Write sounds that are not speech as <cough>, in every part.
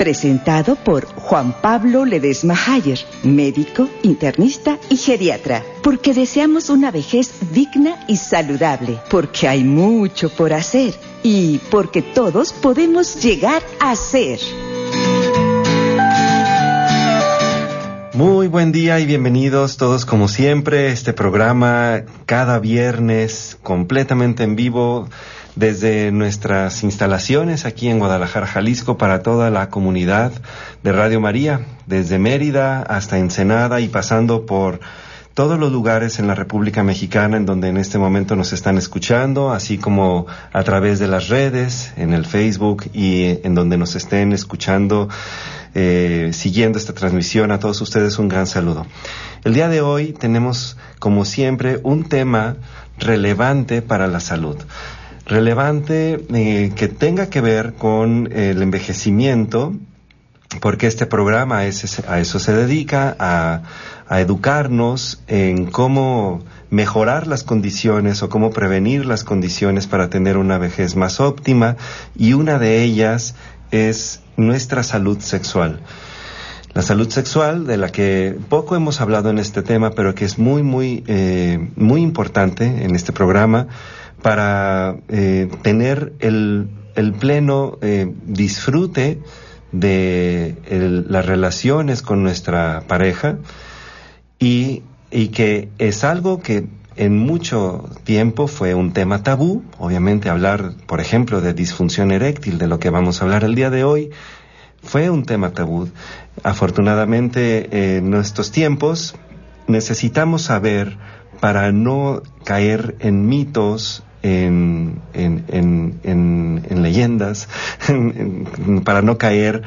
presentado por Juan Pablo Ledesma Hayer, médico, internista y geriatra, porque deseamos una vejez digna y saludable, porque hay mucho por hacer y porque todos podemos llegar a ser. Muy buen día y bienvenidos todos como siempre. Este programa cada viernes completamente en vivo desde nuestras instalaciones aquí en Guadalajara, Jalisco, para toda la comunidad de Radio María, desde Mérida hasta Ensenada y pasando por todos los lugares en la República Mexicana en donde en este momento nos están escuchando, así como a través de las redes, en el Facebook y en donde nos estén escuchando, eh, siguiendo esta transmisión. A todos ustedes un gran saludo. El día de hoy tenemos, como siempre, un tema relevante para la salud relevante eh, que tenga que ver con el envejecimiento, porque este programa a, eso se dedica, a, educarnos en cómo mejorar las condiciones o cómo prevenir las condiciones para tener una vejez más óptima y una de ellas es nuestra salud sexual. La salud sexual, de la que poco hemos hablado en este tema, pero que es muy, muy, eh, muy importante en este programa, para eh, tener el, pleno eh, disfrute de las relaciones con nuestra pareja y, y que es algo que en mucho tiempo fue un tema tabú, obviamente hablar, por ejemplo, de disfunción eréctil, de lo que vamos a hablar el día de hoy, fue un tema tabú. Afortunadamente, en estos tiempos necesitamos saber para no caer en mitos, en, en, leyendas, <laughs> para no caer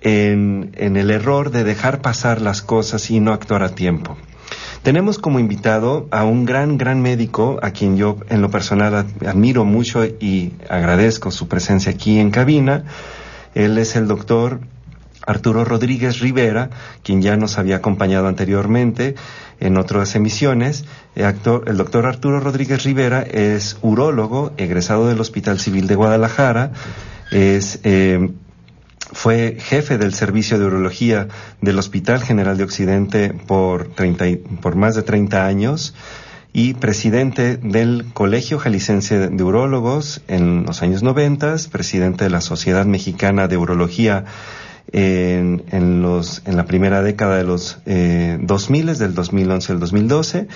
en, el error de dejar pasar las cosas y no actuar a tiempo. Tenemos como invitado a un gran, gran médico a quien yo en lo personal admiro mucho y agradezco su presencia aquí en cabina. Él es el doctor Arturo Rodríguez Rivera, quien ya nos había acompañado anteriormente en otras emisiones. El, doctor Arturo Rodríguez Rivera es urólogo, egresado del Hospital Civil de Guadalajara, es, eh, fue jefe del servicio de urología del Hospital General de Occidente por, por más de 30 años y presidente del Colegio Jalicense de Urólogos en los años 90, presidente de la Sociedad Mexicana de Urología en, en, los, en la primera década de los eh, 2000, del 2011 al 2012,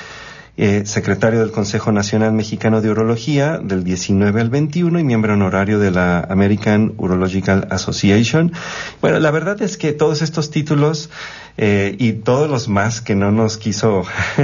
eh, secretario del Consejo Nacional Mexicano de Urología del 19 al 21 y miembro honorario de la American Urological Association. Bueno, la verdad es que todos estos títulos eh, y todos los más que no nos quiso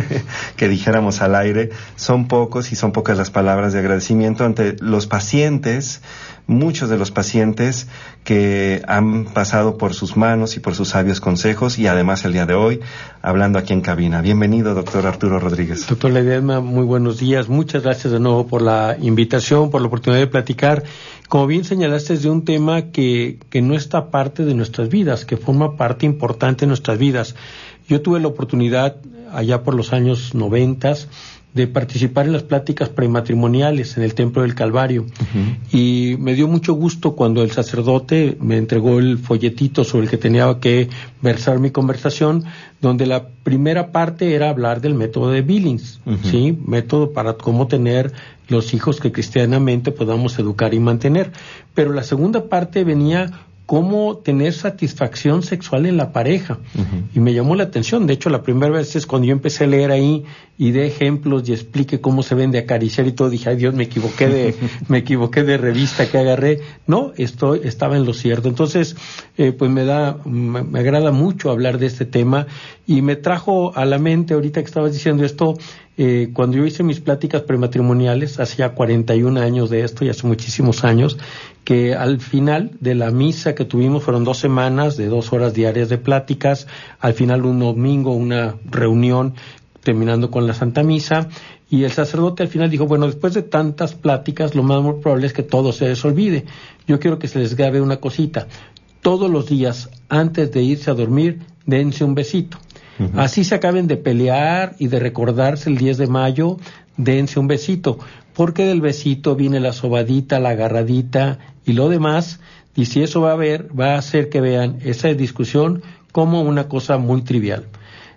<laughs> que dijéramos al aire son pocos y son pocas las palabras de agradecimiento ante los pacientes, muchos de los pacientes que han pasado por sus manos y por sus sabios consejos y además el día de hoy hablando aquí en cabina. Bienvenido, doctor Arturo Rodríguez. Doctor Ledesma, muy buenos días. Muchas gracias de nuevo por la invitación, por la oportunidad de platicar. Como bien señalaste, es de un tema que, que no está parte de nuestras vidas, que forma parte importante de nuestras vidas. Yo tuve la oportunidad allá por los años noventas de participar en las pláticas prematrimoniales en el Templo del Calvario. Y me dio mucho gusto cuando el sacerdote me entregó el folletito sobre el que tenía que versar mi conversación, donde la primera parte era hablar del método de Billings, ¿sí? Método para cómo tener los hijos que cristianamente podamos educar y mantener. Pero la segunda parte venía cómo tener satisfacción sexual en la pareja. Y me llamó la atención. De hecho, la primera vez es cuando yo empecé a leer ahí y de ejemplos y explique cómo se vende acariciar y todo, dije, ay Dios, me equivoqué de, <laughs> me equivoqué de revista que agarré. No, esto estaba en lo cierto. Entonces, eh, pues me da, me, agrada mucho hablar de este tema y me trajo a la mente, ahorita que estabas diciendo esto, eh, cuando yo hice mis pláticas prematrimoniales, hacía 41 años de esto y hace muchísimos años, que al final de la misa que tuvimos fueron dos semanas de dos horas diarias de pláticas, al final un domingo una reunión terminando con la Santa Misa Y el sacerdote al final dijo, bueno, después de tantas pláticas, lo más probable es que todo se les olvide. Yo quiero que se les grabe una cosita. Todos los días, antes de irse a dormir, dense un besito. Así se acaben de pelear y de recordarse el 10 de mayo, dense un besito, porque del besito viene la sobadita, la agarradita y lo demás, y si eso va a ver, va a hacer que vean esa discusión como una cosa muy trivial.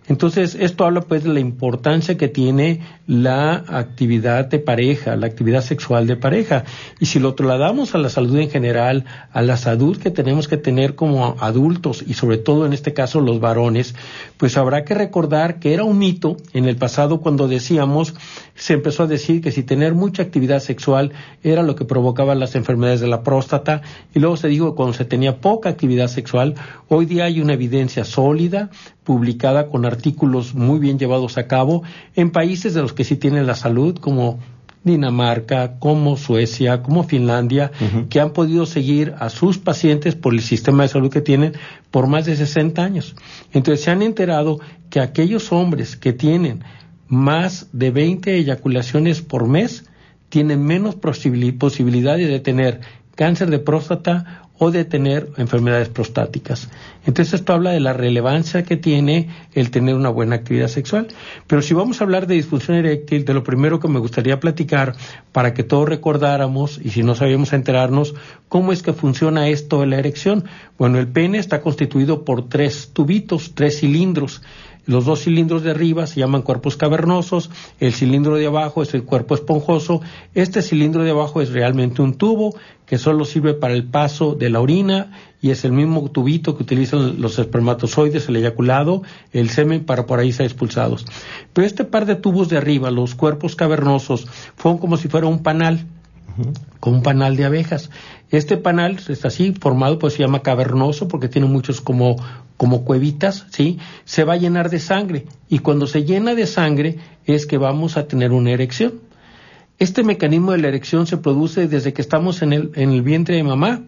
Entonces, esto habla pues de la importancia que tiene la actividad de pareja, la actividad sexual de pareja. Y si lo trasladamos a la salud en general, a la salud que tenemos que tener como adultos y sobre todo en este caso los varones, pues habrá que recordar que era un mito en el pasado cuando decíamos, se empezó a decir que si tener mucha actividad sexual era lo que provocaba las enfermedades de la próstata y luego se dijo que cuando se tenía poca actividad sexual, hoy día hay una evidencia sólida publicada con artículos muy bien llevados a cabo en países de los que sí tienen la salud, como Dinamarca, como Suecia, como Finlandia, que han podido seguir a sus pacientes por el sistema de salud que tienen por más de 60 años. Entonces se han enterado que aquellos hombres que tienen más de 20 eyaculaciones por mes tienen menos posibilidades de tener cáncer de próstata o de tener enfermedades prostáticas. Entonces esto habla de la relevancia que tiene el tener una buena actividad sexual. Pero si vamos a hablar de disfunción eréctil, de lo primero que me gustaría platicar para que todos recordáramos, y si no sabíamos enterarnos, cómo es que funciona esto de la erección. Bueno, el pene está constituido por tres tubitos, tres cilindros. Los dos cilindros de arriba se llaman cuerpos cavernosos, el cilindro de abajo es el cuerpo esponjoso. Este cilindro de abajo es realmente un tubo que solo sirve para el paso de la orina y es el mismo tubito que utilizan los espermatozoides, el eyaculado, el semen para por ahí ser expulsados. Pero este par de tubos de arriba, los cuerpos cavernosos, fueron como si fuera un panal como un panal de abejas. Este panal está así formado, pues se llama cavernoso porque tiene muchos como, como cuevitas, ¿sí? Se va a llenar de sangre y cuando se llena de sangre es que vamos a tener una erección. Este mecanismo de la erección se produce desde que estamos en el, en el vientre de mamá.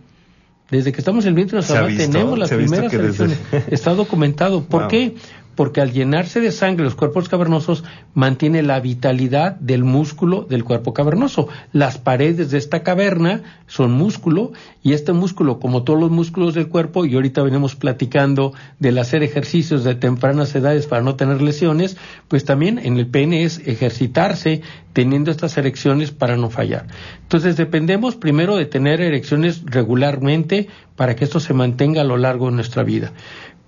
Desde que estamos en el vientre de mamá tenemos las primeras erecciones. <laughs> Está documentado. ¿Por qué? Porque al llenarse de sangre los cuerpos cavernosos mantiene la vitalidad del músculo del cuerpo cavernoso. Las paredes de esta caverna son músculo y este músculo, como todos los músculos del cuerpo, y ahorita venimos platicando del hacer ejercicios de tempranas edades para no tener lesiones, pues también en el pene es ejercitarse teniendo estas erecciones para no fallar. Entonces dependemos primero de tener erecciones regularmente para que esto se mantenga a lo largo de nuestra vida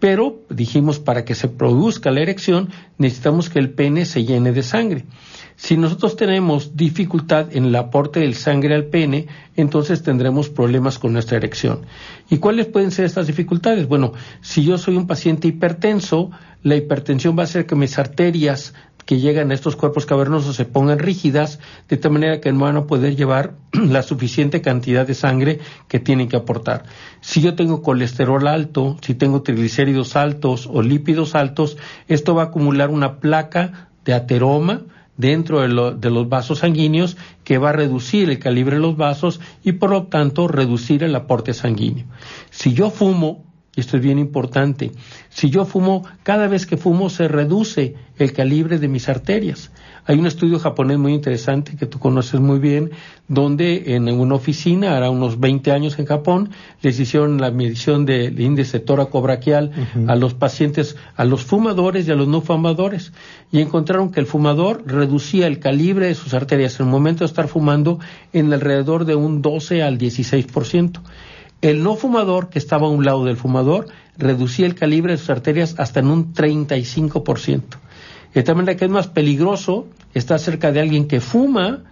pero dijimos para que se produzca la erección necesitamos que el pene se llene de sangre. Si nosotros tenemos dificultad en el aporte del sangre al pene, entonces tendremos problemas con nuestra erección. ¿Y cuáles pueden ser estas dificultades? Bueno, si yo soy un paciente hipertenso, la hipertensión va a hacer que mis arterias que llegan a estos cuerpos cavernosos se pongan rígidas, de tal manera que no van a poder llevar <clears throat> la suficiente cantidad de sangre que tienen que aportar. Si yo tengo colesterol alto, si tengo triglicéridos altos o lípidos altos, esto va a acumular una placa de ateroma dentro de, de los vasos sanguíneos que va a reducir el calibre de los vasos y por lo tanto reducir el aporte sanguíneo. Si yo fumo, esto es bien importante. Si yo fumo, cada vez que fumo se reduce el calibre de mis arterias. Hay un estudio japonés muy interesante que tú conoces muy bien, donde en una oficina, hará unos 20 años en Japón, les hicieron la medición del índice toracobraquial a los pacientes, a los fumadores y a los no fumadores, y encontraron que el fumador reducía el calibre de sus arterias en el momento de estar fumando en alrededor de un 12 al 16%. El no fumador, que estaba a un lado del fumador, reducía el calibre de sus arterias hasta en un 35%. De tal manera que es más peligroso estar cerca de alguien que fuma,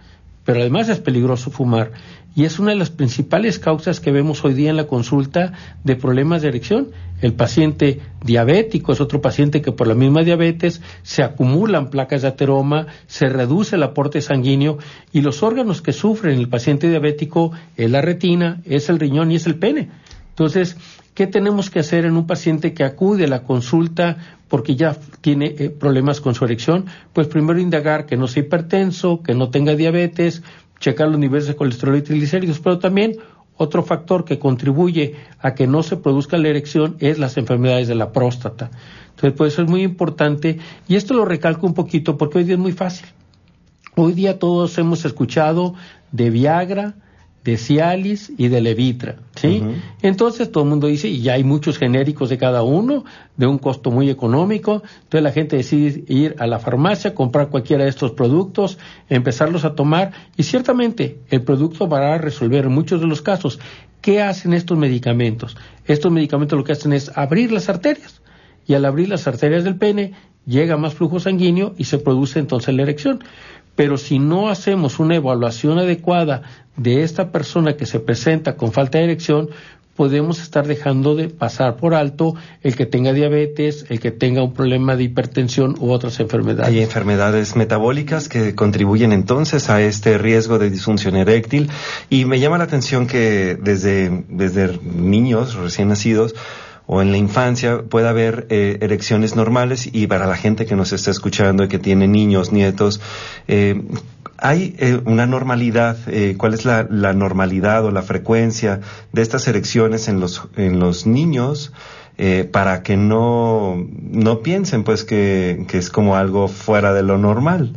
pero además es peligroso fumar y es una de las principales causas que vemos hoy día en la consulta de problemas de erección. El paciente diabético es otro paciente que por la misma diabetes se acumulan placas de ateroma, se reduce el aporte sanguíneo y los órganos que sufren el paciente diabético es la retina, es el riñón y es el pene. Entonces, ¿qué tenemos que hacer en un paciente que acude a la consulta porque ya tiene eh, problemas con su erección? Pues primero indagar que no sea hipertenso, que no tenga diabetes, checar los niveles de colesterol y triglicéridos, pero también otro factor que contribuye a que no se produzca la erección es las enfermedades de la próstata. Entonces, por eso es muy importante, y esto lo recalco un poquito porque hoy día es muy fácil. Hoy día todos hemos escuchado de Viagra, de Cialis y de Levitra, ¿sí? Entonces todo el mundo dice, y ya hay muchos genéricos de cada uno, de un costo muy económico, entonces la gente decide ir a la farmacia, comprar cualquiera de estos productos, empezarlos a tomar, y ciertamente el producto va a resolver muchos de los casos. ¿Qué hacen estos medicamentos? Estos medicamentos lo que hacen es abrir las arterias, y al abrir las arterias del pene llega más flujo sanguíneo y se produce entonces la erección. Pero si no hacemos una evaluación adecuada de esta persona que se presenta con falta de erección, podemos estar dejando de pasar por alto el que tenga diabetes, el que tenga un problema de hipertensión u otras enfermedades. Hay enfermedades metabólicas que contribuyen entonces a este riesgo de disfunción eréctil y me llama la atención que desde, desde niños recién nacidos o en la infancia puede haber eh, erecciones normales y para la gente que nos está escuchando y que tiene niños, nietos, eh, ¿hay eh, una normalidad? ¿Cuál es la, normalidad o la frecuencia de estas erecciones en los, en los niños? para que no, no piensen pues que, que, es como algo fuera de lo normal.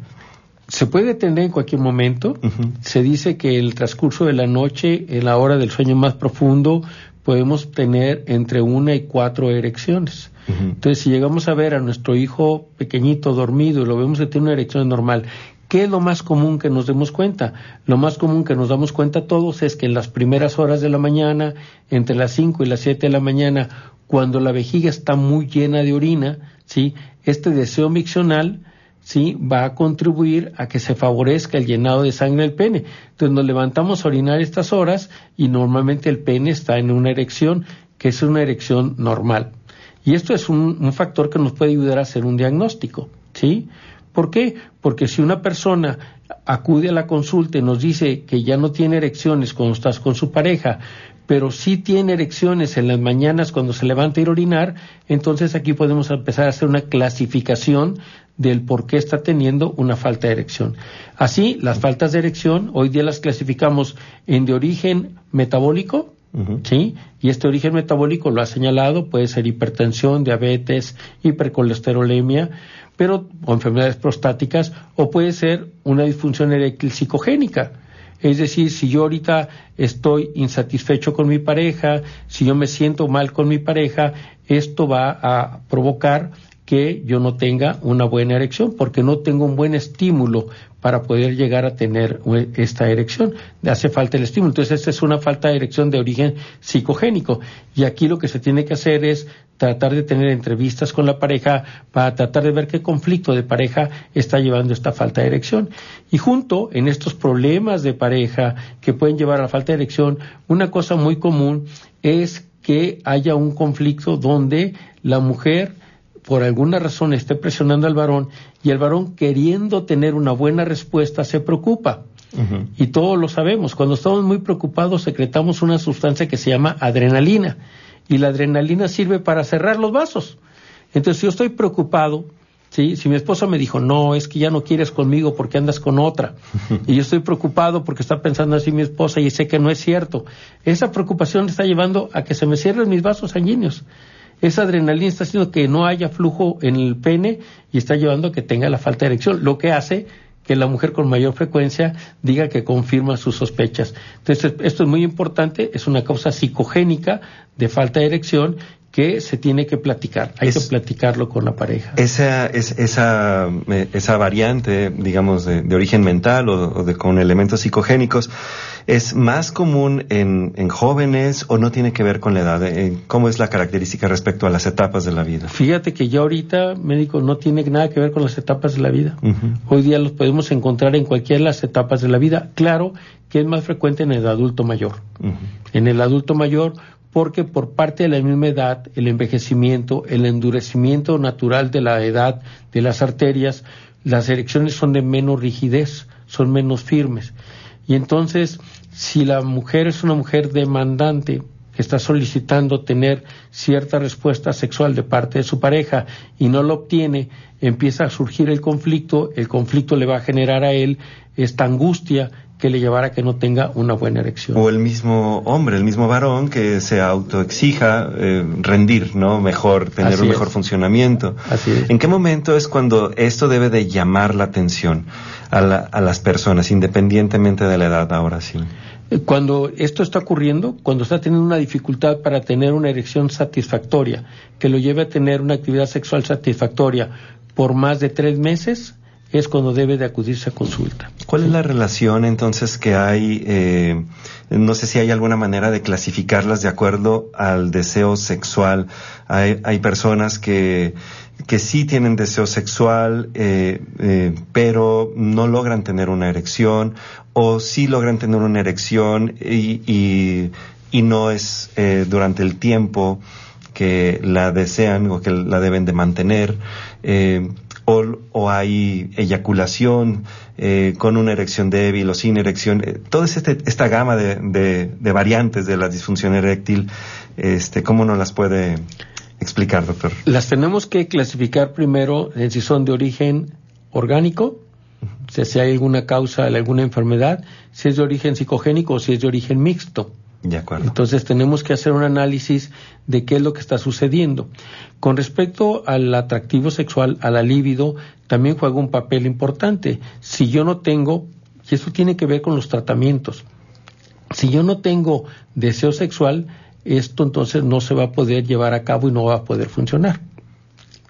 Se puede tener en cualquier momento. Se dice que el transcurso de la noche, en la hora del sueño más profundo, podemos tener entre una y cuatro erecciones. Entonces, si llegamos a ver a nuestro hijo pequeñito dormido y lo vemos que tiene una erección normal, ¿qué es lo más común que nos demos cuenta? Lo más común que nos damos cuenta todos es que en las primeras horas de la mañana, entre las 5 y las 7 de la mañana, cuando la vejiga está muy llena de orina, ¿sí? este deseo miccional ¿sí? va a contribuir a que se favorezca el llenado de sangre del pene. Entonces nos levantamos a orinar estas horas y normalmente el pene está en una erección que es una erección normal. Y esto es un, factor que nos puede ayudar a hacer un diagnóstico, ¿sí? ¿Por qué? Porque si una persona acude a la consulta y nos dice que ya no tiene erecciones cuando estás con su pareja, pero sí tiene erecciones en las mañanas cuando se levanta a ir a orinar, entonces aquí podemos empezar a hacer una clasificación del por qué está teniendo una falta de erección. Así, las faltas de erección hoy día las clasificamos en de origen metabólico, ¿sí? Y este origen metabólico lo ha señalado, puede ser hipertensión, diabetes, hipercolesterolemia, pero o enfermedades prostáticas, o puede ser una disfunción eréctil psicogénica es decir, si yo ahorita estoy insatisfecho con mi pareja, si yo me siento mal con mi pareja, esto va a provocar que yo no tenga una buena erección, porque no tengo un buen estímulo para poder llegar a tener esta erección. Hace falta el estímulo. Entonces, esta es una falta de erección de origen psicogénico. Y aquí lo que se tiene que hacer es tratar de tener entrevistas con la pareja para tratar de ver qué conflicto de pareja está llevando esta falta de erección. Y junto en estos problemas de pareja que pueden llevar a la falta de erección, una cosa muy común es que haya un conflicto donde la mujer por alguna razón esté presionando al varón y el varón queriendo tener una buena respuesta se preocupa. Y todos lo sabemos, cuando estamos muy preocupados secretamos una sustancia que se llama adrenalina y la adrenalina sirve para cerrar los vasos. Entonces, si yo estoy preocupado, ¿sí? si mi esposa me dijo, no, es que ya no quieres conmigo porque andas con otra, y yo estoy preocupado porque está pensando así mi esposa y sé que no es cierto, esa preocupación está llevando a que se me cierren mis vasos sanguíneos. Esa adrenalina está haciendo que no haya flujo en el pene y está llevando a que tenga la falta de erección, lo que hace que la mujer con mayor frecuencia diga que confirma sus sospechas. Entonces, esto es muy importante, es una causa psicogénica de falta de erección que se tiene que platicar, hay que platicarlo con la pareja. Esa, es, esa, eh, esa variante, digamos, de, origen mental o, de, con elementos psicogénicos, ¿es más común en, en, jóvenes o no tiene que ver con la edad? Eh, ¿Cómo es la característica respecto a las etapas de la vida? Fíjate que ya ahorita, médico, no tiene nada que ver con las etapas de la vida. Hoy día los podemos encontrar en cualquiera de las etapas de la vida. Claro que es más frecuente en el adulto mayor. En el adulto mayor porque por parte de la misma edad, el envejecimiento, el endurecimiento natural de la edad de las arterias, las erecciones son de menos rigidez, son menos firmes. Y entonces, si la mujer es una mujer demandante que está solicitando tener cierta respuesta sexual de parte de su pareja y no lo obtiene, empieza a surgir el conflicto, el conflicto le va a generar a él esta angustia que le llevará a que no tenga una buena erección. O el mismo hombre, el mismo varón que se autoexija eh, rendir, ¿no? Mejor, tener un mejor funcionamiento. Así es. ¿En qué momento es cuando esto debe de llamar la atención a, a las personas, independientemente de la edad ahora sí? Eh, cuando esto está ocurriendo, cuando está teniendo una dificultad para tener una erección satisfactoria, que lo lleve a tener una actividad sexual satisfactoria por más de tres meses, es cuando debe de acudirse a consulta. ¿Cuál es la relación entonces que hay? Eh, no sé si hay alguna manera de clasificarlas de acuerdo al deseo sexual. Hay, personas que, que sí tienen deseo sexual, eh, eh, pero no logran tener una erección, o sí logran tener una erección y, y, no es durante el tiempo que la desean o que la deben de mantener. O, o hay eyaculación eh, con una erección débil o sin erección. Eh, toda este, esta gama de, de, de, variantes de la disfunción eréctil, este, ¿cómo nos las puede explicar, doctor? Las tenemos que clasificar primero en si son de origen orgánico, o sea, si hay alguna causa de alguna enfermedad, si es de origen psicogénico o si es de origen mixto. Entonces tenemos que hacer un análisis de qué es lo que está sucediendo. Con respecto al atractivo sexual, a la libido, también juega un papel importante. Si yo no tengo, y eso tiene que ver con los tratamientos, si yo no tengo deseo sexual, esto entonces no se va a poder llevar a cabo y no va a poder funcionar.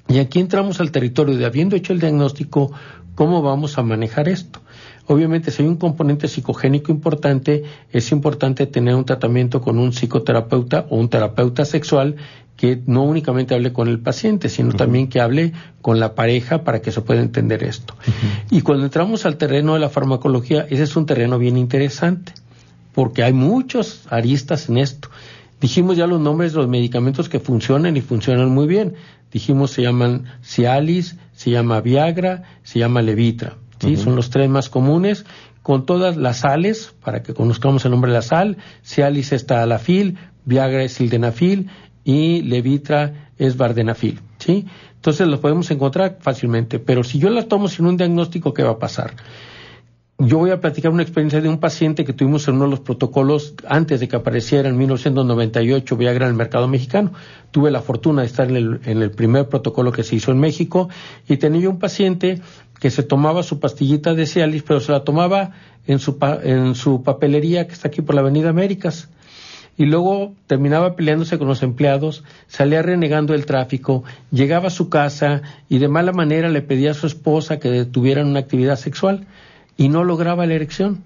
Y aquí entramos al territorio de habiendo hecho el diagnóstico, ¿cómo vamos a manejar esto? Obviamente, si hay un componente psicogénico importante, es importante tener un tratamiento con un psicoterapeuta o un terapeuta sexual que no únicamente hable con el paciente, sino uh -huh. también que hable con la pareja para que se pueda entender esto. Uh -huh. Y cuando entramos al terreno de la farmacología, ese es un terreno bien interesante, porque hay muchos aristas en esto. Dijimos ya los nombres de los medicamentos que funcionan y funcionan muy bien. Dijimos se llaman Cialis, se llama Viagra, se llama Levitra. ¿Sí? Uh -huh. Son los tres más comunes, con todas las sales, para que conozcamos el nombre de la sal. Cialis es talafil, Viagra es sildenafil y Levitra es vardenafil. ¿sí? Entonces los podemos encontrar fácilmente, pero si yo las tomo sin un diagnóstico, ¿qué va a pasar? Yo voy a platicar una experiencia de un paciente que tuvimos en uno de los protocolos antes de que apareciera en 1998 Viagra en el mercado mexicano. Tuve la fortuna de estar en el, en el primer protocolo que se hizo en México y tenía un paciente que se tomaba su pastillita de Cialis, pero se la tomaba en su, en su papelería que está aquí por la Avenida Américas. Y luego terminaba peleándose con los empleados, salía renegando el tráfico, llegaba a su casa y de mala manera le pedía a su esposa que detuvieran una actividad sexual y no lograba la erección.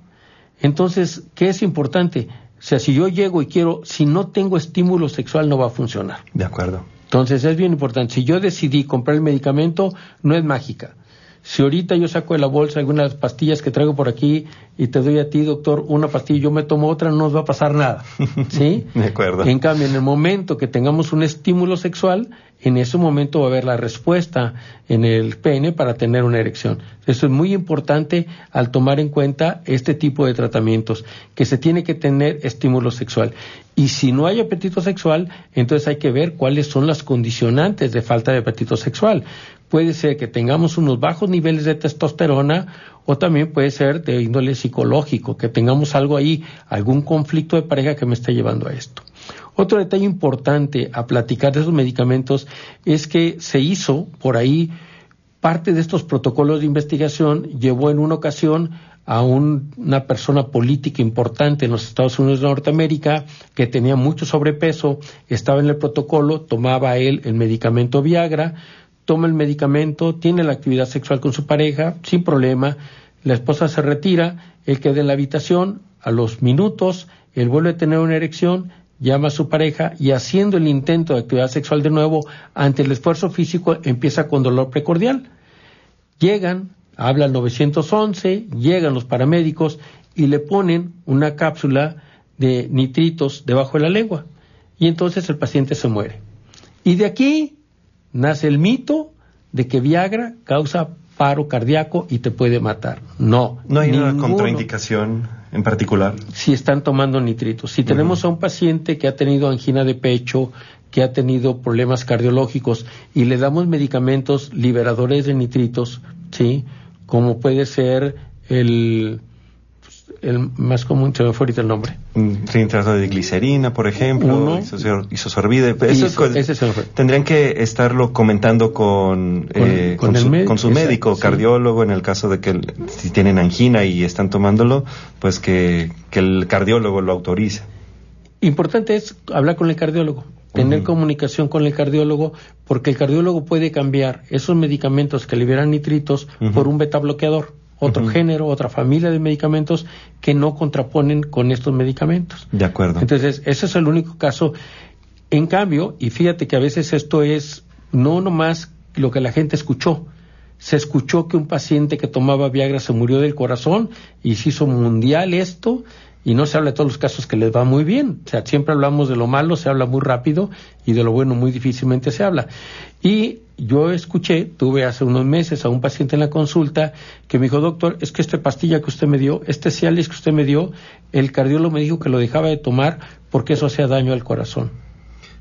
Entonces, ¿qué es importante? O sea, si yo llego y quiero, si no tengo estímulo sexual, no va a funcionar. De acuerdo. Entonces, es bien importante. Si yo decidí comprar el medicamento, no es mágica. Si ahorita yo saco de la bolsa algunas pastillas que traigo por aquí y te doy a ti, doctor, una pastilla y yo me tomo otra, no nos va a pasar nada. <laughs> ¿Sí? De acuerdo. En cambio, en el momento que tengamos un estímulo sexual, en ese momento va a haber la respuesta en el pene para tener una erección. Eso es muy importante al tomar en cuenta este tipo de tratamientos, que se tiene que tener estímulo sexual. Y si no hay apetito sexual, entonces hay que ver cuáles son las condicionantes de falta de apetito sexual. Puede ser que tengamos unos bajos niveles de testosterona o también puede ser de índole psicológico, que tengamos algo ahí, algún conflicto de pareja que me esté llevando a esto. Otro detalle importante a platicar de esos medicamentos es que se hizo por ahí parte de estos protocolos de investigación, llevó en una ocasión a un, una persona política importante en los Estados Unidos de Norteamérica que tenía mucho sobrepeso, estaba en el protocolo, tomaba él el medicamento Viagra, toma el medicamento, tiene la actividad sexual con su pareja, sin problema, la esposa se retira, él queda en la habitación, a los minutos, él vuelve a tener una erección, llama a su pareja y haciendo el intento de actividad sexual de nuevo, ante el esfuerzo físico, empieza con dolor precordial. Llegan, habla el 911, llegan los paramédicos y le ponen una cápsula de nitritos debajo de la lengua. Y entonces el paciente se muere. Y de aquí nace el mito de que Viagra causa paro cardíaco y te puede matar. No. No hay una contraindicación en particular. Si están tomando nitritos. Si tenemos a un paciente que ha tenido angina de pecho, que ha tenido problemas cardiológicos y le damos medicamentos liberadores de nitritos, ¿sí? Como puede ser el el más común, se me fue ahorita el nombre. Nitrato de glicerina, por ejemplo, isosorbide. Eso, tendrían que estarlo comentando con, eh, con, su, médico, cardiólogo, en el caso de que si tienen angina y están tomándolo, pues que, el cardiólogo lo autorice. Importante es hablar con el cardiólogo, tener comunicación con el cardiólogo, porque el cardiólogo puede cambiar esos medicamentos que liberan nitritos por un beta bloqueador otro género, otra familia de medicamentos que no contraponen con estos medicamentos. De acuerdo. Entonces, ese es el único caso. En cambio, y fíjate que a veces esto es no nomás lo que la gente escuchó, se escuchó que un paciente que tomaba Viagra se murió del corazón y se hizo mundial esto y no se habla de todos los casos que les va muy bien. O sea, siempre hablamos de lo malo, se habla muy rápido y de lo bueno muy difícilmente se habla. Y yo escuché, tuve hace unos meses a un paciente en la consulta que me dijo, doctor, es que esta pastilla que usted me dio, este Cialis que usted me dio, el cardiólogo me dijo que lo dejaba de tomar porque eso hacía daño al corazón.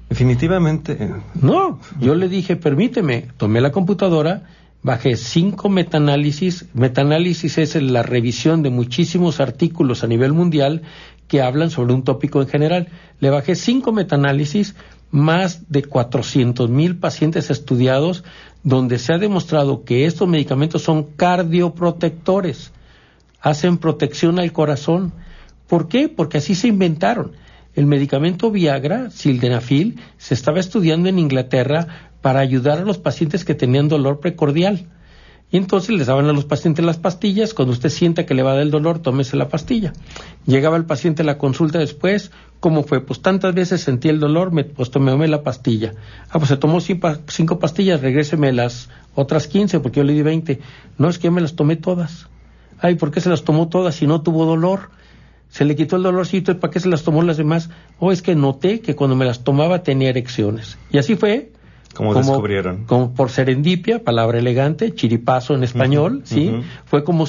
Definitivamente. No, yo le dije, permíteme, tomé la computadora bajé cinco metaanálisis. Metaanálisis es la revisión de muchísimos artículos a nivel mundial que hablan sobre un tópico en general. Le bajé cinco metaanálisis, más de 400 mil pacientes estudiados, donde se ha demostrado que estos medicamentos son cardioprotectores, hacen protección al corazón. ¿Por qué? Porque así se inventaron. El medicamento Viagra, sildenafil, se estaba estudiando en Inglaterra para ayudar a los pacientes que tenían dolor precordial. Y entonces les daban a los pacientes las pastillas. Cuando usted sienta que le va a dar el dolor, tómese la pastilla. Llegaba el paciente a la consulta después. ¿Cómo fue? Pues tantas veces sentí el dolor, me, pues tomé la pastilla. Ah, pues se tomó cinco, pastillas, regréseme las otras quince, porque yo le di veinte. No, es que yo me las tomé todas. Ay, ¿por qué se las tomó todas si no tuvo dolor? Se le quitó el dolorcito, ¿y para qué se las tomó las demás? O oh, es que noté que cuando me las tomaba tenía erecciones. Y así fue ¿Cómo como, descubrieron? Como por serendipia, palabra elegante, chiripazo en español, ¿sí? Fue como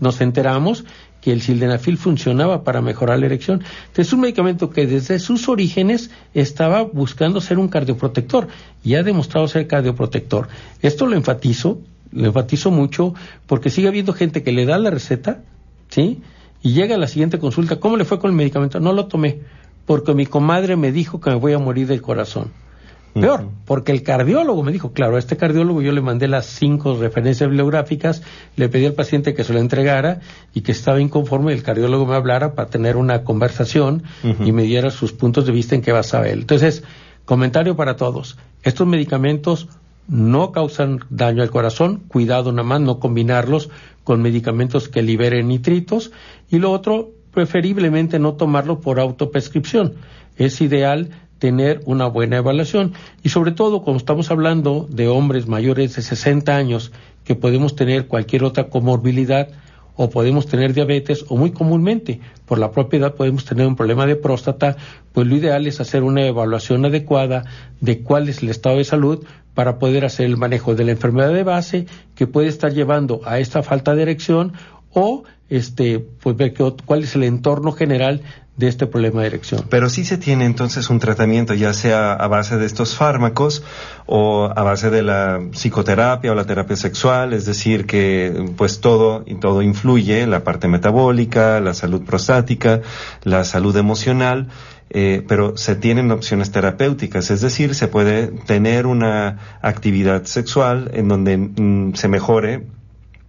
nos enteramos que el sildenafil funcionaba para mejorar la erección. es un medicamento que desde sus orígenes estaba buscando ser un cardioprotector y ha demostrado ser cardioprotector. Esto lo enfatizo, lo enfatizo mucho porque sigue habiendo gente que le da la receta, ¿sí? Y llega a la siguiente consulta, ¿cómo le fue con el medicamento? No lo tomé, porque mi comadre me dijo que me voy a morir del corazón. Peor, porque el cardiólogo me dijo, claro, a este cardiólogo yo le mandé las cinco referencias bibliográficas, le pedí al paciente que se lo entregara y que estaba inconforme, el cardiólogo me hablara para tener una conversación y me diera sus puntos de vista en qué basaba él. Entonces, comentario para todos, estos medicamentos no causan daño al corazón, cuidado nada más no combinarlos con medicamentos que liberen nitritos y lo otro, preferiblemente no tomarlo por autoprescripción. Es ideal tener una buena evaluación. Y sobre todo como estamos hablando de hombres mayores de 60 años que podemos tener cualquier otra comorbilidad o podemos tener diabetes o muy comúnmente por la propiedad podemos tener un problema de próstata, pues lo ideal es hacer una evaluación adecuada de cuál es el estado de salud para poder hacer el manejo de la enfermedad de base que puede estar llevando a esta falta de erección o este pues ver cuál es el entorno general de este problema de erección. Pero sí se tiene entonces un tratamiento, ya sea a base de estos fármacos o a base de la psicoterapia o la terapia sexual, es decir, que pues todo y todo influye, la parte metabólica, la salud prostática, la salud emocional. Eh, pero se tienen opciones terapéuticas, es decir, se puede tener una actividad sexual en donde mm, se mejore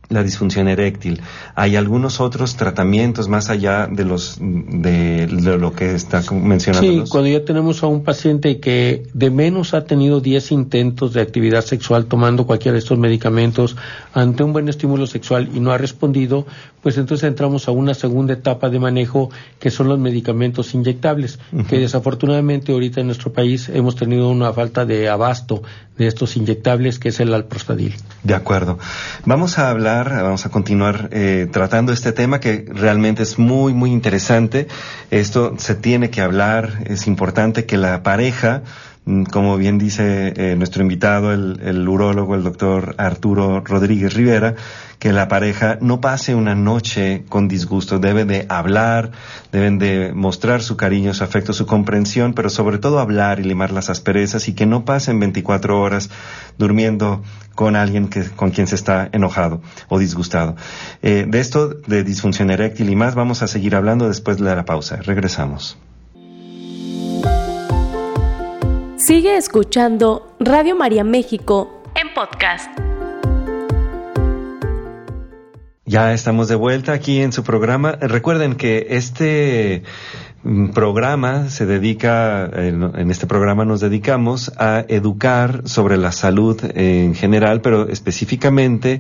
la disfunción eréctil. Hay algunos otros tratamientos más allá de los de, lo que está mencionando. Sí, cuando ya tenemos a un paciente que de menos ha tenido 10 intentos de actividad sexual tomando cualquiera de estos medicamentos ante un buen estímulo sexual y no ha respondido, pues entonces entramos a una segunda etapa de manejo que son los medicamentos inyectables, que desafortunadamente ahorita en nuestro país hemos tenido una falta de abasto de estos inyectables que es el alprostadil. De acuerdo. Vamos a hablar, vamos a continuar eh, tratando este tema que realmente es muy, muy interesante. Esto se tiene que hablar, es importante que la pareja como bien dice eh, nuestro invitado, el, el urólogo, el doctor Arturo Rodríguez Rivera, que la pareja no pase una noche con disgusto, debe de hablar, deben de mostrar su cariño, su afecto, su comprensión, pero sobre todo hablar y limar las asperezas y que no pasen 24 horas durmiendo con alguien que, con quien se está enojado o disgustado. Eh, de esto, de disfunción eréctil y más, vamos a seguir hablando después de la pausa. Regresamos. Sigue escuchando Radio María México en podcast. Ya estamos de vuelta aquí en su programa. Recuerden que este programa se dedica, en este programa nos dedicamos a educar sobre la salud en general, pero específicamente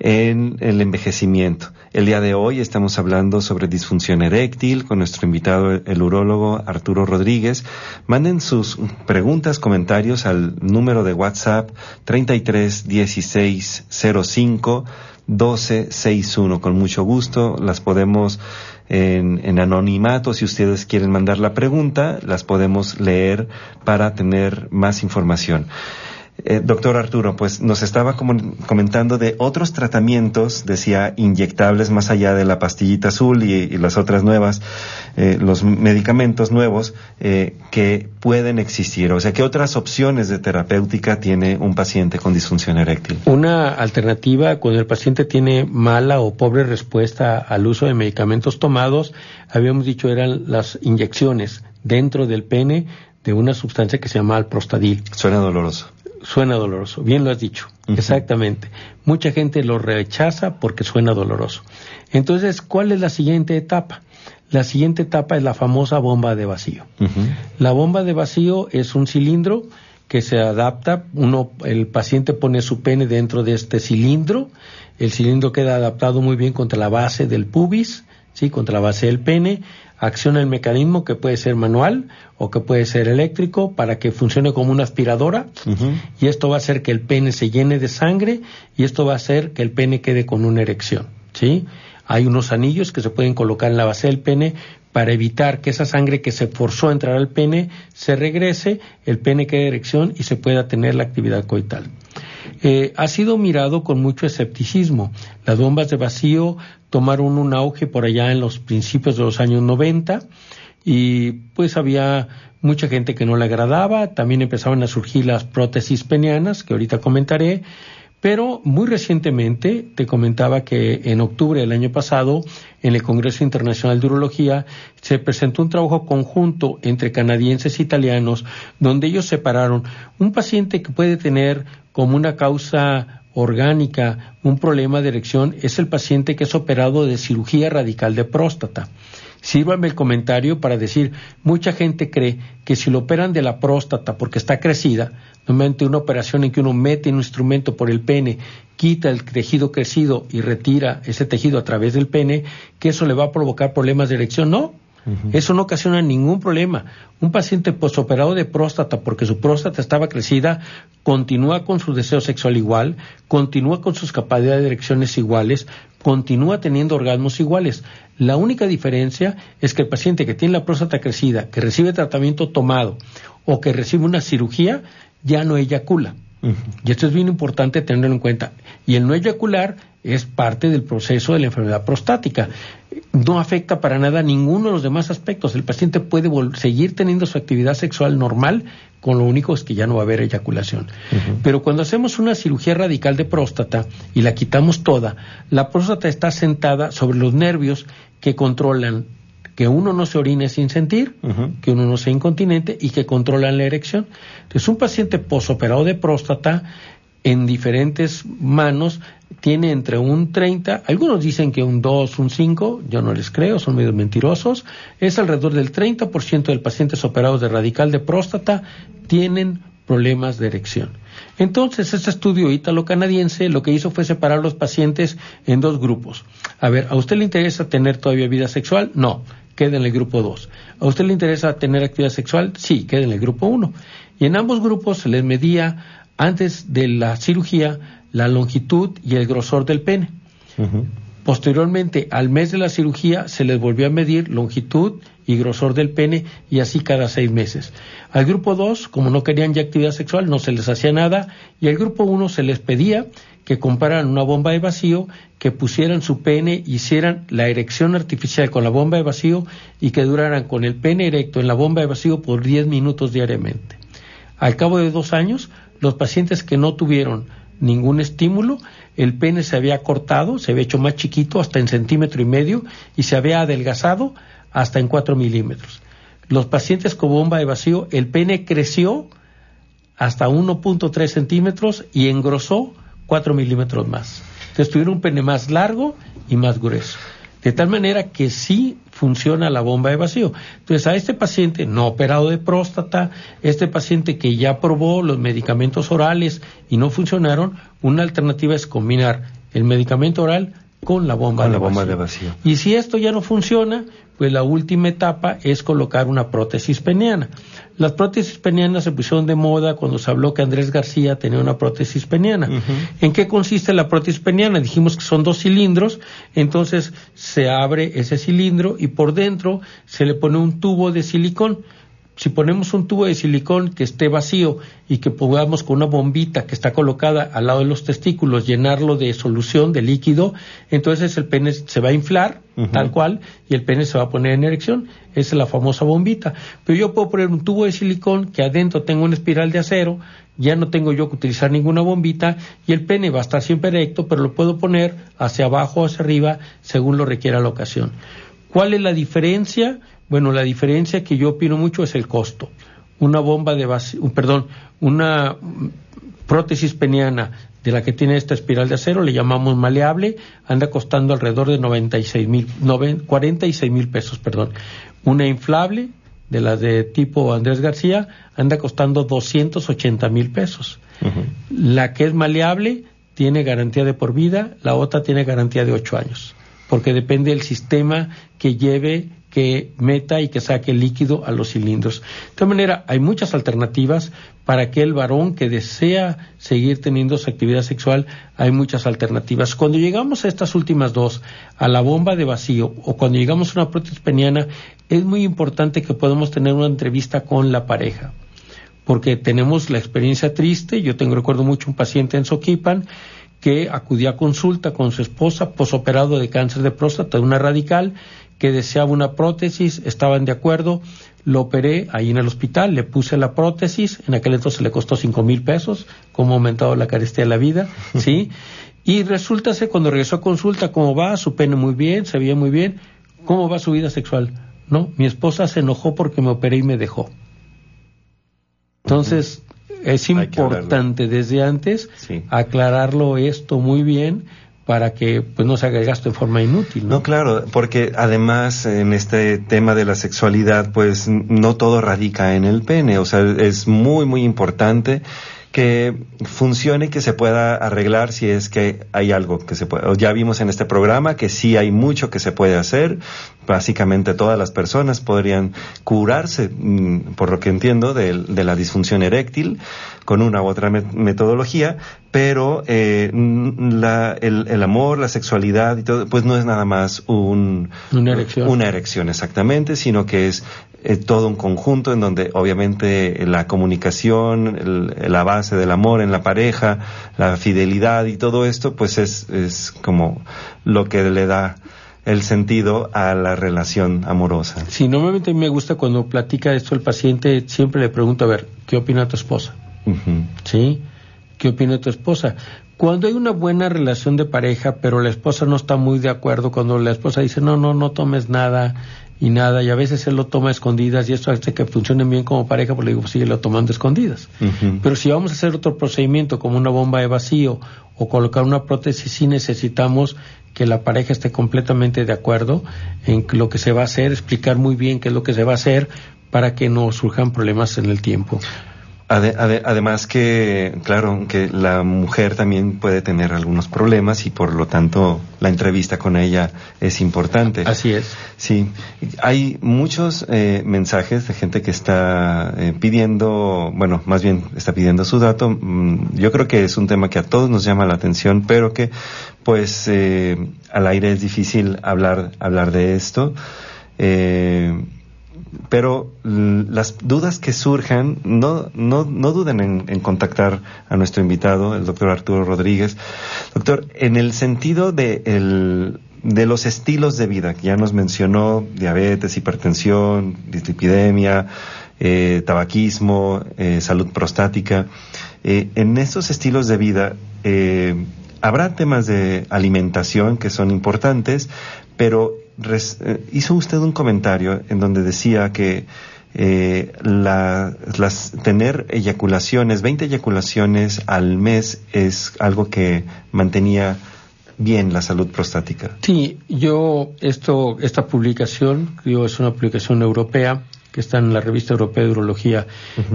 en el envejecimiento. El día de hoy estamos hablando sobre disfunción eréctil con nuestro invitado, el urólogo Arturo Rodríguez. Manden sus preguntas, comentarios al número de WhatsApp 33 16 05 1261. Con mucho gusto las podemos en, en, anonimato. Si ustedes quieren mandar la pregunta, las podemos leer para tener más información. Eh, doctor Arturo, pues nos estaba comentando de otros tratamientos, decía, inyectables más allá de la pastillita azul y, las otras nuevas, eh, los medicamentos nuevos eh, que pueden existir. O sea, ¿qué otras opciones de terapéutica tiene un paciente con disfunción eréctil? Una alternativa cuando el paciente tiene mala o pobre respuesta al uso de medicamentos tomados, habíamos dicho eran las inyecciones dentro del pene de una sustancia que se llama alprostadil. Suena doloroso suena doloroso. Bien lo has dicho. Exactamente. Mucha gente lo rechaza porque suena doloroso. Entonces, ¿cuál es la siguiente etapa? La siguiente etapa es la famosa bomba de vacío. La bomba de vacío es un cilindro que se adapta, uno, el paciente pone su pene dentro de este cilindro, el cilindro queda adaptado muy bien contra la base del pubis, sí, contra la base del pene, acciona el mecanismo que puede ser manual o que puede ser eléctrico para que funcione como una aspiradora y esto va a hacer que el pene se llene de sangre y esto va a hacer que el pene quede con una erección, ¿sí? Hay unos anillos que se pueden colocar en la base del pene para evitar que esa sangre que se forzó a entrar al pene se regrese, el pene quede erección y se pueda tener la actividad coital. Eh, ha sido mirado con mucho escepticismo. Las bombas de vacío tomaron un auge por allá en los principios de los años 90 y pues había mucha gente que no le agradaba, también empezaban a surgir las prótesis penianas, que ahorita comentaré, pero muy recientemente te comentaba que en octubre del año pasado, en el Congreso Internacional de Urología, se presentó un trabajo conjunto entre canadienses e italianos, donde ellos separaron un paciente que puede tener como una causa orgánica un problema de erección es el paciente que es operado de cirugía radical de próstata. Sírvame el comentario para decir, mucha gente cree que si lo operan de la próstata porque está crecida, normalmente una operación en que uno mete un instrumento por el pene, quita el tejido crecido y retira ese tejido a través del pene, que eso le va a provocar problemas de erección. No, eso no ocasiona ningún problema. Un paciente posoperado de próstata porque su próstata estaba crecida continúa con su deseo sexual igual, continúa con sus capacidades de erecciones iguales, continúa teniendo orgasmos iguales. La única diferencia es que el paciente que tiene la próstata crecida, que recibe tratamiento tomado o que recibe una cirugía, ya no eyacula. Y esto es bien importante tenerlo en cuenta. Y el no eyacular es parte del proceso de la enfermedad prostática. No afecta para nada ninguno de los demás aspectos. El paciente puede seguir teniendo su actividad sexual normal, con lo único es que ya no va a haber eyaculación. Pero cuando hacemos una cirugía radical de próstata y la quitamos toda, la próstata está sentada sobre los nervios que controlan que uno no se orine sin sentir, que uno no sea incontinente y que controlan la erección. Entonces, un paciente posoperado de próstata en diferentes manos tiene entre un 30, algunos dicen que un 2, un 5, yo no les creo, son medio mentirosos, es alrededor del 30% de pacientes operados de radical de próstata tienen problemas de erección. Entonces, este estudio ítalo-canadiense lo que hizo fue separar los pacientes en dos grupos. A ver, ¿a usted le interesa tener todavía vida sexual? No, quede en el grupo 2. ¿A usted le interesa tener actividad sexual? Sí, quede en el grupo 1. Y en ambos grupos se les medía antes de la cirugía la longitud y el grosor del pene. Posteriormente, al mes de la cirugía, se les volvió a medir longitud y grosor del pene y así cada seis meses. Al grupo 2, como no querían ya actividad sexual, no se les hacía nada y al grupo 1 se les pedía que compraran una bomba de vacío, que pusieran su pene, hicieran la erección artificial con la bomba de vacío y que duraran con el pene erecto en la bomba de vacío por 10 minutos diariamente. Al cabo de dos años, los pacientes que no tuvieron ningún estímulo, el pene se había cortado, se había hecho más chiquito, hasta en centímetro y medio, y se había adelgazado hasta en 4 milímetros. Los pacientes con bomba de vacío, el pene creció hasta 1.3 centímetros y engrosó 4 milímetros más. Entonces tuvieron un pene más largo y más grueso. De tal manera que sí funciona la bomba de vacío. Entonces a este paciente no operado de próstata, este paciente que ya probó los medicamentos orales y no funcionaron, una alternativa es combinar el medicamento oral con la bomba, de vacío. Y si esto ya no funciona, pues la última etapa es colocar una prótesis peniana. Las prótesis penianas se pusieron de moda cuando se habló que Andrés García tenía una prótesis peniana. ¿En qué consiste la prótesis peniana? Dijimos que son dos cilindros, entonces se abre ese cilindro y por dentro se le pone un tubo de silicón si ponemos un tubo de silicón que esté vacío y que podamos con una bombita que está colocada al lado de los testículos llenarlo de solución, de líquido, entonces el pene se va a inflar tal cual y el pene se va a poner en erección. Esa es la famosa bombita. Pero yo puedo poner un tubo de silicón que adentro tengo una espiral de acero, ya no tengo yo que utilizar ninguna bombita y el pene va a estar siempre erecto, pero lo puedo poner hacia abajo o hacia arriba según lo requiera la ocasión. ¿Cuál es la diferencia? Bueno, la diferencia que yo opino mucho es el costo. Una bomba de vacío, perdón, una prótesis peniana de la que tiene esta espiral de acero, le llamamos maleable, anda costando alrededor de 96 mil, 46 mil pesos, perdón. Una inflable, de la de tipo Andrés García, anda costando 280 mil pesos. La que es maleable tiene garantía de por vida, la otra tiene garantía de ocho años, porque depende del sistema que lleve que meta y que saque líquido a los cilindros. De todas manera, hay muchas alternativas para aquel varón que desea seguir teniendo su actividad sexual, hay muchas alternativas. Cuando llegamos a estas últimas dos, a la bomba de vacío o cuando llegamos a una prótesis peniana, es muy importante que podamos tener una entrevista con la pareja, porque tenemos la experiencia triste, yo tengo recuerdo mucho un paciente en Soquipan, que acudía a consulta con su esposa posoperado de cáncer de próstata, una radical, que deseaba una prótesis, estaban de acuerdo, lo operé ahí en el hospital, le puse la prótesis, en aquel entonces le costó cinco mil pesos, como ha aumentado la carestía de la vida, <laughs> ¿sí? Y resulta cuando regresó a consulta, ¿cómo va? Su pene muy bien, se veía muy bien, ¿cómo va su vida sexual? No, mi esposa se enojó porque me operé y me dejó. Entonces, es importante desde antes aclararlo esto muy bien para que pues no se haga gasto en forma inútil. ¿no? claro, porque además en este tema de la sexualidad, pues no todo radica en el pene, o sea, es muy, muy importante que funcione y que se pueda arreglar si es que hay algo que se puede. Ya vimos en este programa que sí hay mucho que se puede hacer. Básicamente todas las personas podrían curarse, mm, por lo que entiendo, de, la disfunción eréctil con una u otra metodología, pero eh, la, el, amor, la sexualidad y todo, pues no es nada más un, una erección. Una erección, exactamente, sino que es eh, todo un conjunto en donde obviamente la comunicación, la base del amor en la pareja, la fidelidad y todo esto, pues es, es como lo que le da el sentido a la relación amorosa. Sí, normalmente me gusta cuando platica esto el paciente, siempre le pregunto, a ver, ¿qué opina tu esposa? ¿Sí? ¿Qué opina tu esposa? Cuando hay una buena relación de pareja, pero la esposa no está muy de acuerdo, cuando la esposa dice, no, no, no tomes nada y nada, y a veces él lo toma a escondidas y esto hace que funcionen bien como pareja, pues le digo, pues sigue lo tomando a escondidas. Pero si vamos a hacer otro procedimiento como una bomba de vacío o colocar una prótesis, sí necesitamos que la pareja esté completamente de acuerdo en lo que se va a hacer, explicar muy bien qué es lo que se va a hacer para que no surjan problemas en el tiempo. Además que, claro, que la mujer también puede tener algunos problemas y por lo tanto la entrevista con ella es importante. Así es. Sí, hay muchos eh, mensajes de gente que está eh, pidiendo, bueno, más bien está pidiendo su dato. Mm, yo creo que es un tema que a todos nos llama la atención, pero que pues eh, al aire es difícil hablar, hablar de esto. Eh, pero las dudas que surjan, no, no, no duden en, contactar a nuestro invitado, el doctor Arturo Rodríguez. Doctor, en el sentido de, el, de los estilos de vida, que ya nos mencionó diabetes, hipertensión, dislipidemia, eh, tabaquismo, eh, salud prostática, eh, en estos estilos de vida, habrá temas de alimentación que son importantes, pero eh, hizo usted un comentario en donde decía que eh, las, tener eyaculaciones, 20 eyaculaciones al mes es algo que mantenía bien la salud prostática. Sí, yo, esto, esta publicación, yo es una publicación europea que está en la revista europea de urología,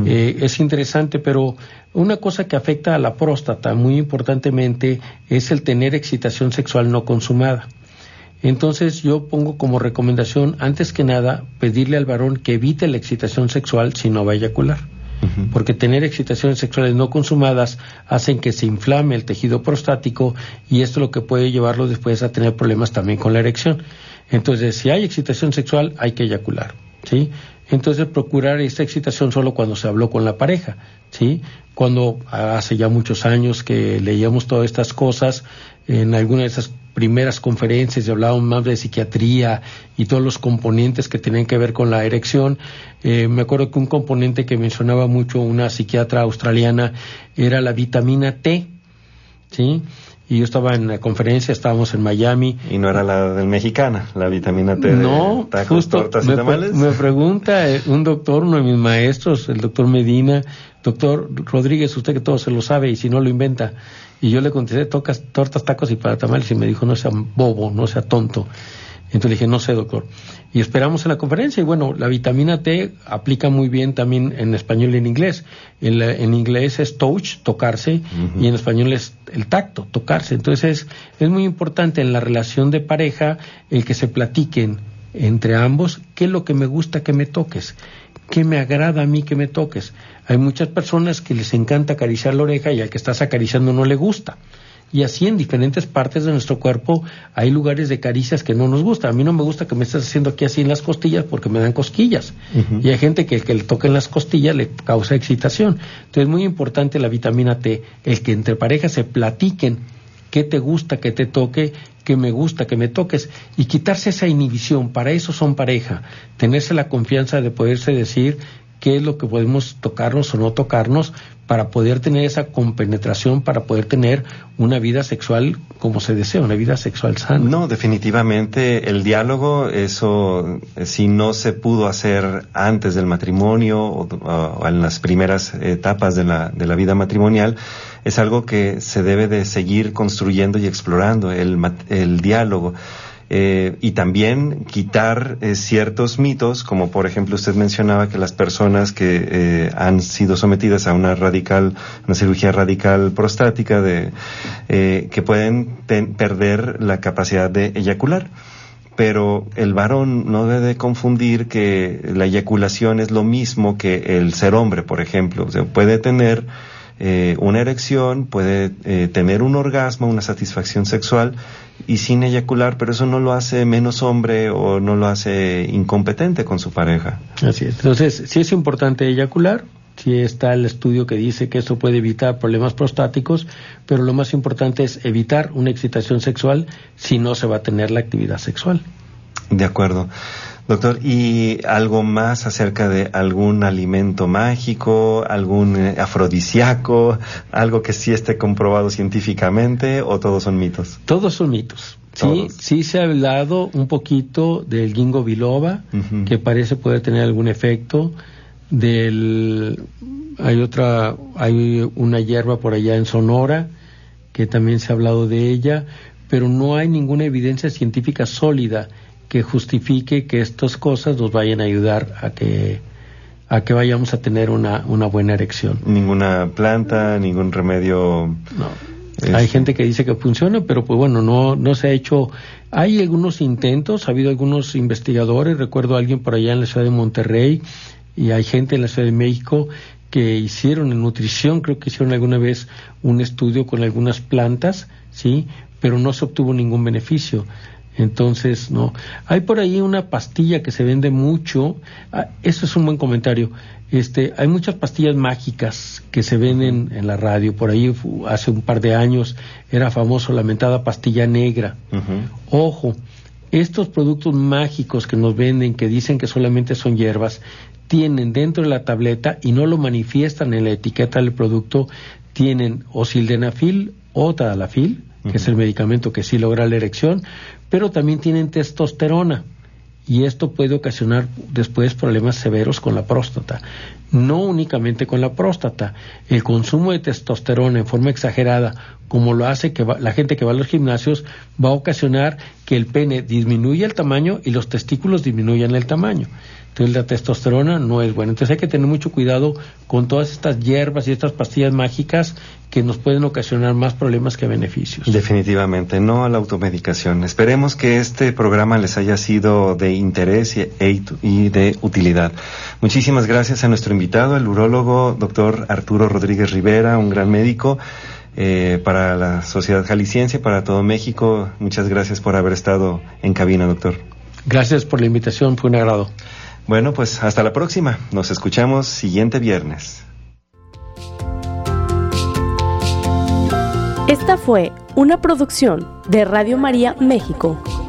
eh, es interesante, pero una cosa que afecta a la próstata muy importantemente es el tener excitación sexual no consumada. Entonces yo pongo como recomendación, antes que nada, pedirle al varón que evite la excitación sexual si no va a eyacular. Porque tener excitaciones sexuales no consumadas hacen que se inflame el tejido prostático y esto lo que puede llevarlo después a tener problemas también con la erección. Entonces, si hay excitación sexual, hay que eyacular. ¿sí? Entonces, procurar esta excitación solo cuando se habló con la pareja. ¿sí? Cuando hace ya muchos años que leíamos todas estas cosas, en alguna de esas primeras conferencias y hablábamos más de psiquiatría y todos los componentes que tienen que ver con la erección. Eh, me acuerdo que un componente que mencionaba mucho una psiquiatra australiana era la vitamina T, ¿sí? Y yo estaba en la conferencia, estábamos en Miami. ¿Y no era la del mexicana, la vitamina T no, de justo me, me pregunta eh, un doctor, uno de mis maestros, el doctor Medina, doctor Rodríguez, usted que todo se lo sabe y si no lo inventa. Y yo le contesté tocas, tortas, tacos y para tamales y me dijo no sea bobo, no sea tonto. Entonces le dije, no sé, doctor. Y esperamos en la conferencia. Y bueno, la vitamina T aplica muy bien también en español y en inglés. En, inglés es touch, tocarse, y en español es el tacto, tocarse. Entonces es muy importante en la relación de pareja el que se platiquen entre ambos qué es lo que me gusta que me toques, qué me agrada a mí que me toques. Hay muchas personas que les encanta acariciar la oreja y al que estás acariciando no le gusta. Y así en diferentes partes de nuestro cuerpo hay lugares de caricias que no nos gustan. A mí no me gusta que me estés haciendo aquí así en las costillas porque me dan cosquillas. Y hay gente que el que le toquen las costillas le causa excitación. Entonces es muy importante la vitamina T, el que entre parejas se platiquen qué te gusta que te toque, qué me gusta que me toques y quitarse esa inhibición. Para eso son pareja. Tenerse la confianza de poderse decir qué es lo que podemos tocarnos o no tocarnos para poder tener esa compenetración, para poder tener una vida sexual como se desea, una vida sexual sana. No, definitivamente el diálogo, eso eh, si no se pudo hacer antes del matrimonio o, en las primeras etapas de la, de la vida matrimonial, es algo que se debe de seguir construyendo y explorando, el, el diálogo. Eh, y también quitar eh, ciertos mitos, como por ejemplo usted mencionaba que las personas que eh, han sido sometidas a una radical, una cirugía radical prostática, de, que pueden perder la capacidad de eyacular pero el varón no debe confundir que la eyaculación es lo mismo que el ser hombre, por ejemplo. O puede tener una erección, puede tener un orgasmo, una satisfacción sexual y sin eyacular, pero eso no lo hace menos hombre o no lo hace incompetente con su pareja. Así es. Entonces, sí es importante eyacular, sí está el estudio que dice que esto puede evitar problemas prostáticos, pero lo más importante es evitar una excitación sexual si no se va a tener la actividad sexual. De acuerdo. Doctor, ¿y algo más acerca de algún alimento mágico, algún eh, afrodisíaco, algo que sí esté comprobado científicamente o todos son mitos? Todos son mitos. Sí, sí se ha hablado un poquito del ginkgo biloba, que parece poder tener algún efecto. Del, hay otra, hay una hierba por allá en Sonora que también se ha hablado de ella, pero no hay ninguna evidencia científica sólida que justifique que estas cosas nos vayan a ayudar a que a que vayamos a tener una, una buena erección. Ninguna planta, ningún remedio. No. Hay gente que dice que funciona, pero pues bueno, no, no se ha hecho. Hay algunos intentos, ha habido algunos investigadores, recuerdo a alguien por allá en la ciudad de Monterrey y hay gente en la Ciudad de México que hicieron en nutrición, creo que hicieron alguna vez un estudio con algunas plantas, sí, pero no se obtuvo ningún beneficio. Entonces, no. Hay por ahí una pastilla que se vende mucho. Ah, eso es un buen comentario. Este, hay muchas pastillas mágicas que se venden en la radio. Por ahí hace un par de años era famoso la lamentada pastilla negra. Ojo, estos productos mágicos que nos venden, que dicen que solamente son hierbas, tienen dentro de la tableta y no lo manifiestan en la etiqueta del producto, tienen o sildenafil o tadalafil, que es el medicamento que sí logra la erección, pero también tienen testosterona y esto puede ocasionar después problemas severos con la próstata. No únicamente con la próstata, el consumo de testosterona en forma exagerada, como lo hace que la gente que va a los gimnasios, va a ocasionar que el pene disminuya el tamaño y los testículos disminuyan el tamaño. Entonces la testosterona no es buena. Entonces hay que tener mucho cuidado con todas estas hierbas y estas pastillas mágicas que nos pueden ocasionar más problemas que beneficios. Definitivamente, no a la automedicación. Esperemos que este programa les haya sido de interés y, e de utilidad. Muchísimas gracias a nuestro invitado, el urólogo doctor Arturo Rodríguez Rivera, un gran médico. Eh, para la sociedad jalisciense, para todo México. Muchas gracias por haber estado en cabina, doctor. Gracias por la invitación, fue un agrado. Bueno, pues hasta la próxima. Nos escuchamos siguiente viernes. Esta fue una producción de Radio María México.